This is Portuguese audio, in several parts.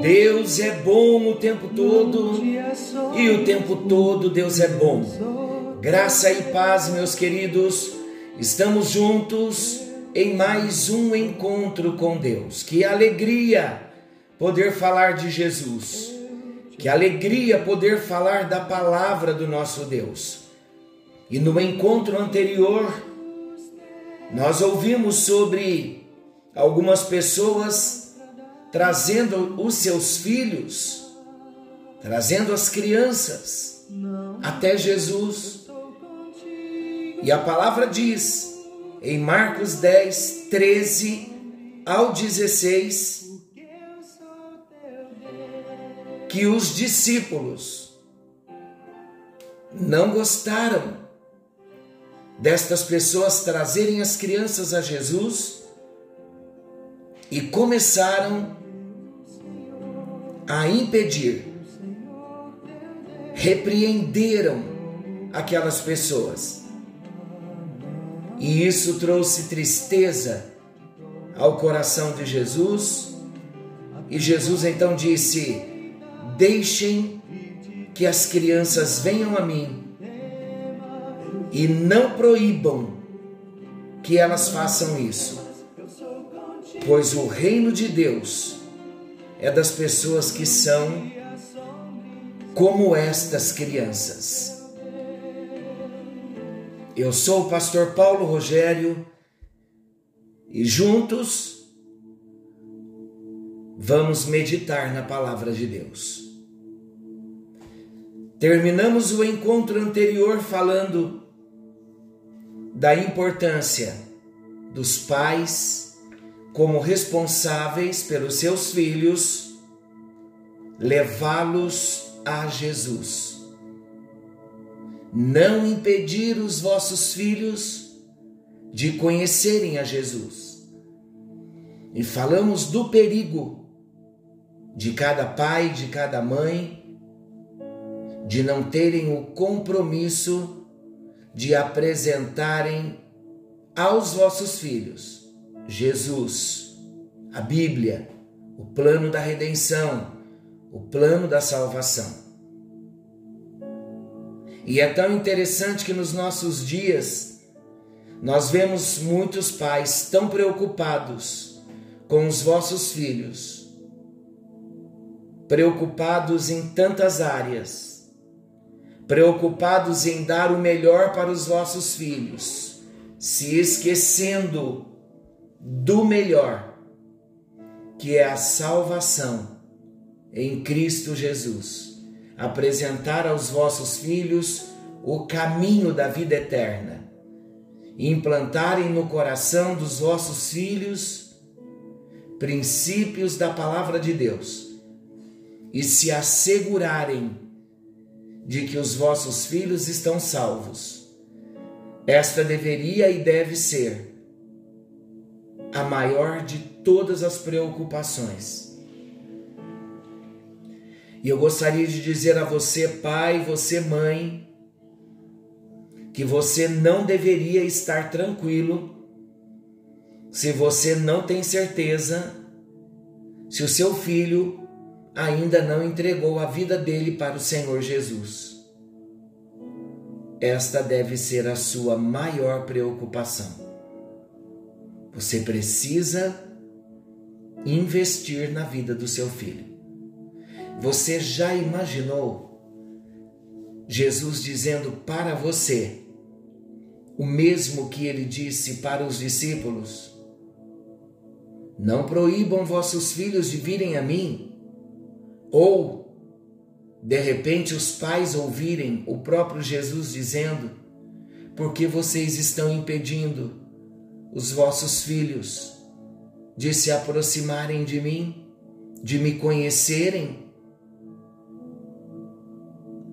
Deus é bom o tempo todo e o tempo todo Deus é bom. Graça e paz, meus queridos, estamos juntos em mais um encontro com Deus. Que alegria poder falar de Jesus. Que alegria poder falar da palavra do nosso Deus. E no encontro anterior, nós ouvimos sobre algumas pessoas trazendo os seus filhos, trazendo as crianças até Jesus. E a palavra diz em Marcos 10, 13 ao 16, que os discípulos não gostaram destas pessoas trazerem as crianças a Jesus e começaram a impedir, repreenderam aquelas pessoas. E isso trouxe tristeza ao coração de Jesus. E Jesus então disse: Deixem que as crianças venham a mim e não proíbam que elas façam isso, pois o reino de Deus é das pessoas que são como estas crianças. Eu sou o pastor Paulo Rogério e juntos vamos meditar na palavra de Deus. Terminamos o encontro anterior falando da importância dos pais como responsáveis pelos seus filhos, levá-los a Jesus. Não impedir os vossos filhos de conhecerem a Jesus. E falamos do perigo de cada pai, de cada mãe, de não terem o compromisso de apresentarem aos vossos filhos Jesus, a Bíblia, o plano da redenção, o plano da salvação. E é tão interessante que nos nossos dias nós vemos muitos pais tão preocupados com os vossos filhos, preocupados em tantas áreas, preocupados em dar o melhor para os vossos filhos, se esquecendo do melhor, que é a salvação em Cristo Jesus. Apresentar aos vossos filhos o caminho da vida eterna. Implantarem no coração dos vossos filhos princípios da palavra de Deus e se assegurarem de que os vossos filhos estão salvos. Esta deveria e deve ser a maior de todas as preocupações. E eu gostaria de dizer a você, pai, você, mãe, que você não deveria estar tranquilo se você não tem certeza se o seu filho ainda não entregou a vida dele para o Senhor Jesus. Esta deve ser a sua maior preocupação. Você precisa investir na vida do seu filho. Você já imaginou Jesus dizendo para você o mesmo que ele disse para os discípulos? Não proíbam vossos filhos de virem a mim. Ou, de repente, os pais ouvirem o próprio Jesus dizendo: porque vocês estão impedindo os vossos filhos de se aproximarem de mim? de me conhecerem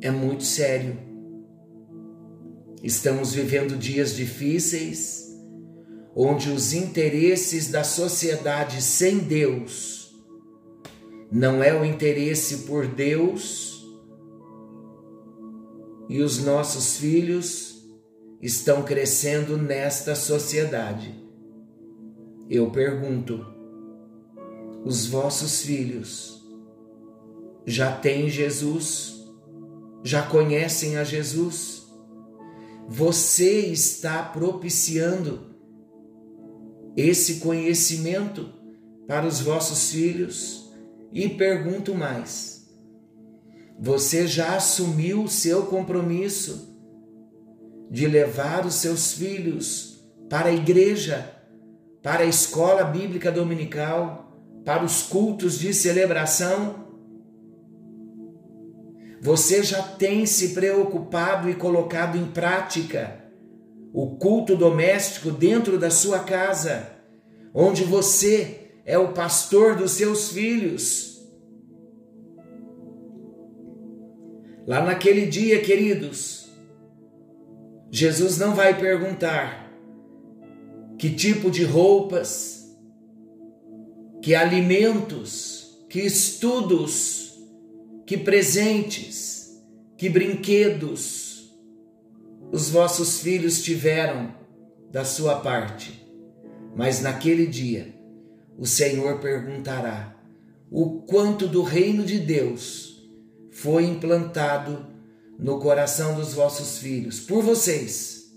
é muito sério. Estamos vivendo dias difíceis, onde os interesses da sociedade sem Deus não é o interesse por Deus, e os nossos filhos estão crescendo nesta sociedade. Eu pergunto: os vossos filhos já têm Jesus? Já conhecem a Jesus? Você está propiciando esse conhecimento para os vossos filhos? E pergunto mais: você já assumiu o seu compromisso de levar os seus filhos para a igreja, para a escola bíblica dominical, para os cultos de celebração? Você já tem se preocupado e colocado em prática o culto doméstico dentro da sua casa, onde você é o pastor dos seus filhos. Lá naquele dia, queridos, Jesus não vai perguntar que tipo de roupas, que alimentos, que estudos que presentes, que brinquedos os vossos filhos tiveram da sua parte. Mas naquele dia o Senhor perguntará o quanto do reino de Deus foi implantado no coração dos vossos filhos por vocês.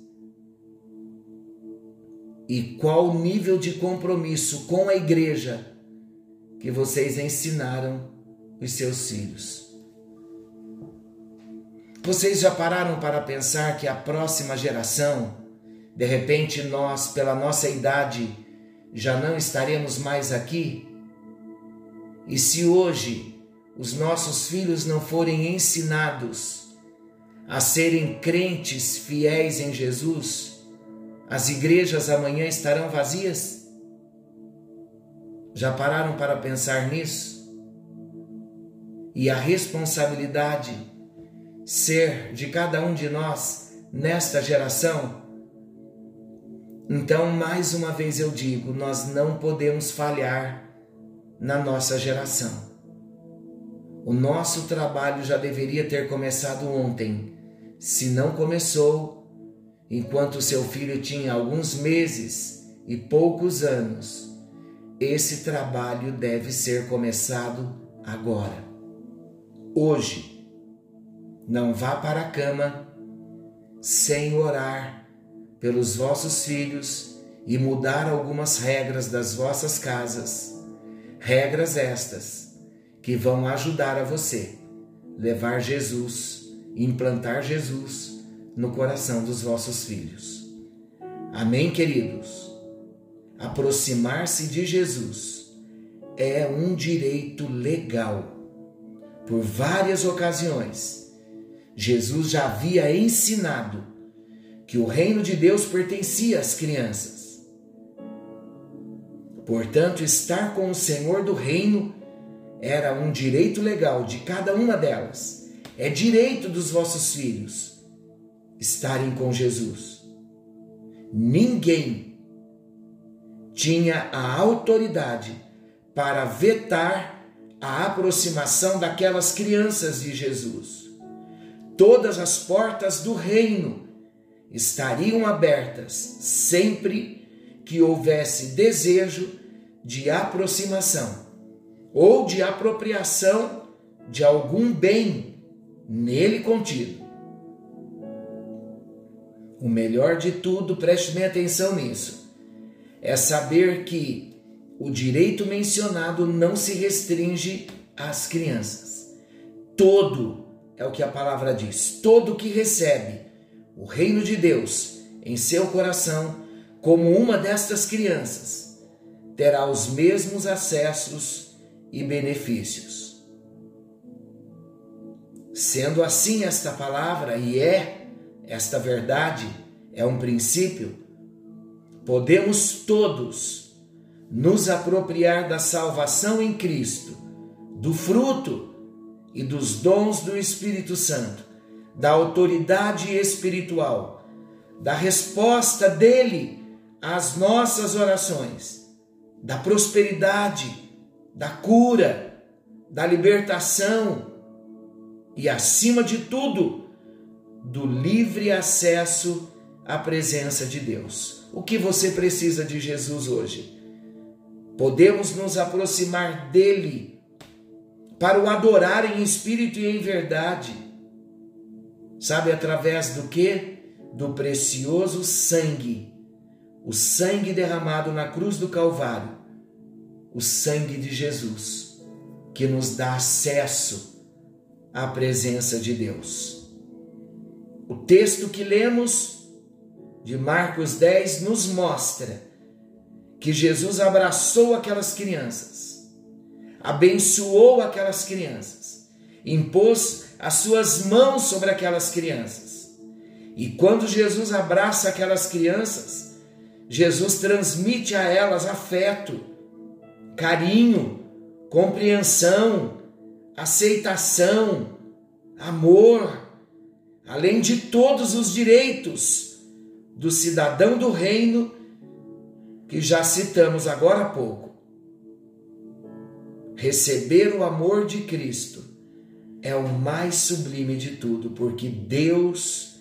E qual o nível de compromisso com a igreja que vocês ensinaram os seus filhos. Vocês já pararam para pensar que a próxima geração, de repente nós, pela nossa idade, já não estaremos mais aqui? E se hoje os nossos filhos não forem ensinados a serem crentes fiéis em Jesus, as igrejas amanhã estarão vazias? Já pararam para pensar nisso? e a responsabilidade ser de cada um de nós nesta geração, então mais uma vez eu digo: nós não podemos falhar na nossa geração. O nosso trabalho já deveria ter começado ontem. Se não começou, enquanto seu filho tinha alguns meses e poucos anos, esse trabalho deve ser começado agora hoje. Não vá para a cama sem orar pelos vossos filhos e mudar algumas regras das vossas casas. Regras estas que vão ajudar a você levar Jesus, implantar Jesus no coração dos vossos filhos. Amém, queridos? Aproximar-se de Jesus é um direito legal por várias ocasiões, Jesus já havia ensinado que o reino de Deus pertencia às crianças. Portanto, estar com o Senhor do reino era um direito legal de cada uma delas. É direito dos vossos filhos estarem com Jesus. Ninguém tinha a autoridade para vetar a aproximação daquelas crianças de Jesus. Todas as portas do reino estariam abertas sempre que houvesse desejo de aproximação ou de apropriação de algum bem nele contido. O melhor de tudo, preste bem atenção nisso, é saber que o direito mencionado não se restringe às crianças. Todo, é o que a palavra diz, todo que recebe o reino de Deus em seu coração como uma destas crianças terá os mesmos acessos e benefícios. Sendo assim esta palavra, e é esta verdade, é um princípio, podemos todos nos apropriar da salvação em Cristo do fruto e dos dons do Espírito Santo, da autoridade espiritual, da resposta dele às nossas orações, da prosperidade, da cura, da libertação e, acima de tudo, do livre acesso à presença de Deus. O que você precisa de Jesus hoje? Podemos nos aproximar dele para o adorar em espírito e em verdade. Sabe através do que? Do precioso sangue, o sangue derramado na cruz do Calvário, o sangue de Jesus, que nos dá acesso à presença de Deus. O texto que lemos de Marcos 10 nos mostra que Jesus abraçou aquelas crianças, abençoou aquelas crianças, impôs as suas mãos sobre aquelas crianças. E quando Jesus abraça aquelas crianças, Jesus transmite a elas afeto, carinho, compreensão, aceitação, amor, além de todos os direitos do cidadão do reino que já citamos agora há pouco. Receber o amor de Cristo é o mais sublime de tudo, porque Deus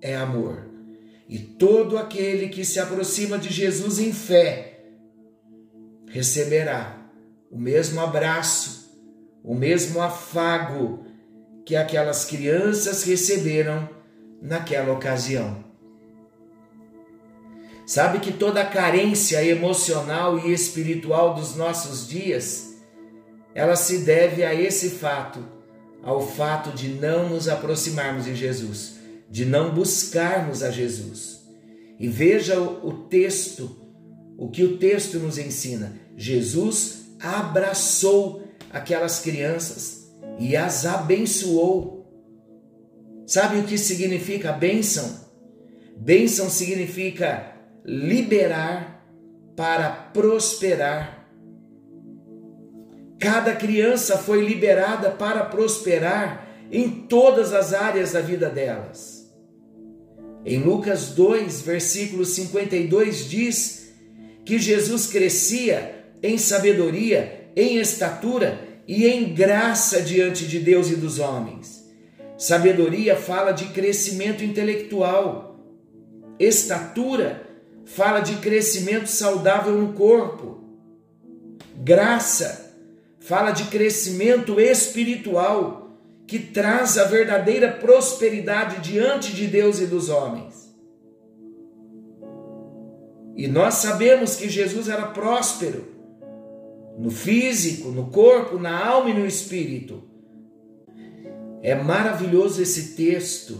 é amor. E todo aquele que se aproxima de Jesus em fé receberá o mesmo abraço, o mesmo afago que aquelas crianças receberam naquela ocasião. Sabe que toda carência emocional e espiritual dos nossos dias, ela se deve a esse fato, ao fato de não nos aproximarmos de Jesus, de não buscarmos a Jesus. E veja o, texto, o que o texto nos ensina. Jesus abraçou aquelas crianças e as abençoou. Sabe o que significa bênção? Bênção significa liberar para prosperar. Cada criança foi liberada para prosperar em todas as áreas da vida delas. Em Lucas 2, versículo 52 diz que Jesus crescia em sabedoria, em estatura e em graça diante de Deus e dos homens. Sabedoria fala de crescimento intelectual. Estatura fala de crescimento saudável no corpo. Graça fala de crescimento espiritual que traz a verdadeira prosperidade diante de Deus e dos homens. E nós sabemos que Jesus era próspero no físico, no corpo, na alma e no espírito. É maravilhoso esse texto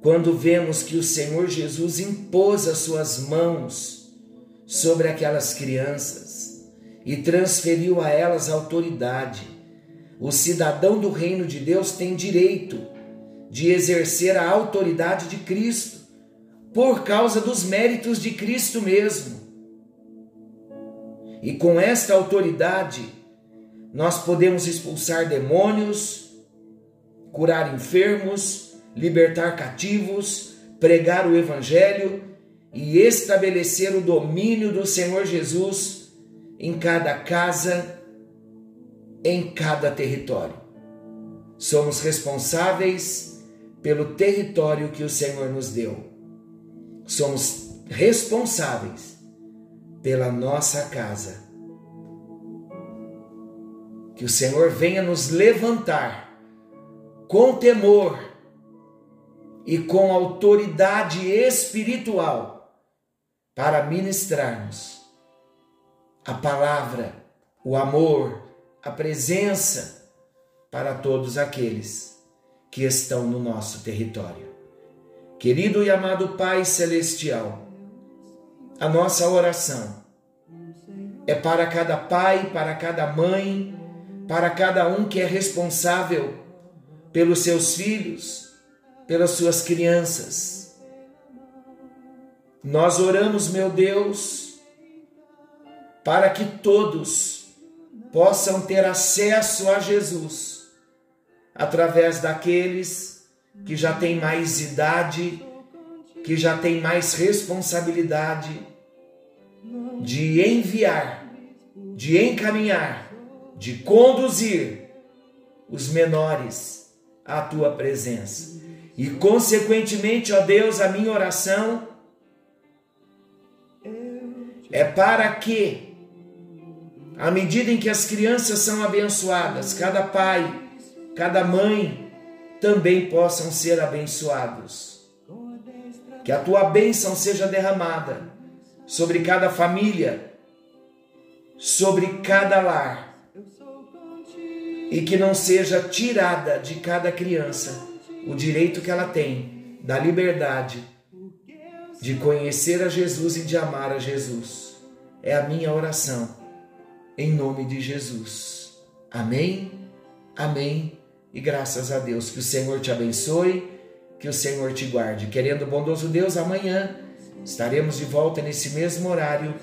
quando vemos que o Senhor Jesus impôs as suas mãos sobre aquelas crianças e transferiu a elas autoridade. O cidadão do reino de Deus tem direito de exercer a autoridade de Cristo por causa dos méritos de Cristo mesmo. E com esta autoridade, nós podemos expulsar demônios, curar enfermos, libertar cativos, pregar o Evangelho e estabelecer o domínio do Senhor Jesus em cada casa, em cada território. Somos responsáveis pelo território que o Senhor nos deu. Somos responsáveis pela nossa casa. Que o Senhor venha nos levantar com temor e com autoridade espiritual para ministrarmos a palavra, o amor, a presença para todos aqueles que estão no nosso território. Querido e amado Pai Celestial, a nossa oração é para cada pai, para cada mãe, para cada um que é responsável pelos seus filhos, pelas suas crianças. Nós oramos, meu Deus, para que todos possam ter acesso a Jesus através daqueles que já têm mais idade, que já têm mais responsabilidade de enviar, de encaminhar, de conduzir os menores à tua presença. E, consequentemente, ó Deus, a minha oração é para que, à medida em que as crianças são abençoadas, cada pai, cada mãe também possam ser abençoados. Que a tua bênção seja derramada sobre cada família, sobre cada lar, e que não seja tirada de cada criança o direito que ela tem da liberdade de conhecer a Jesus e de amar a Jesus. É a minha oração, em nome de Jesus. Amém, amém e graças a Deus. Que o Senhor te abençoe, que o Senhor te guarde. Querendo o bondoso Deus, amanhã estaremos de volta nesse mesmo horário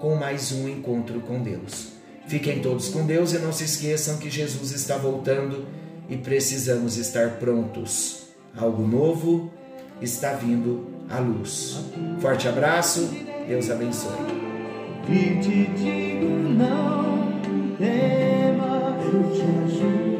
com mais um encontro com Deus. Fiquem todos com Deus e não se esqueçam que Jesus está voltando e precisamos estar prontos. Algo novo está vindo à luz. Forte abraço, Deus abençoe. E te digo, não tema, eu te ajudo.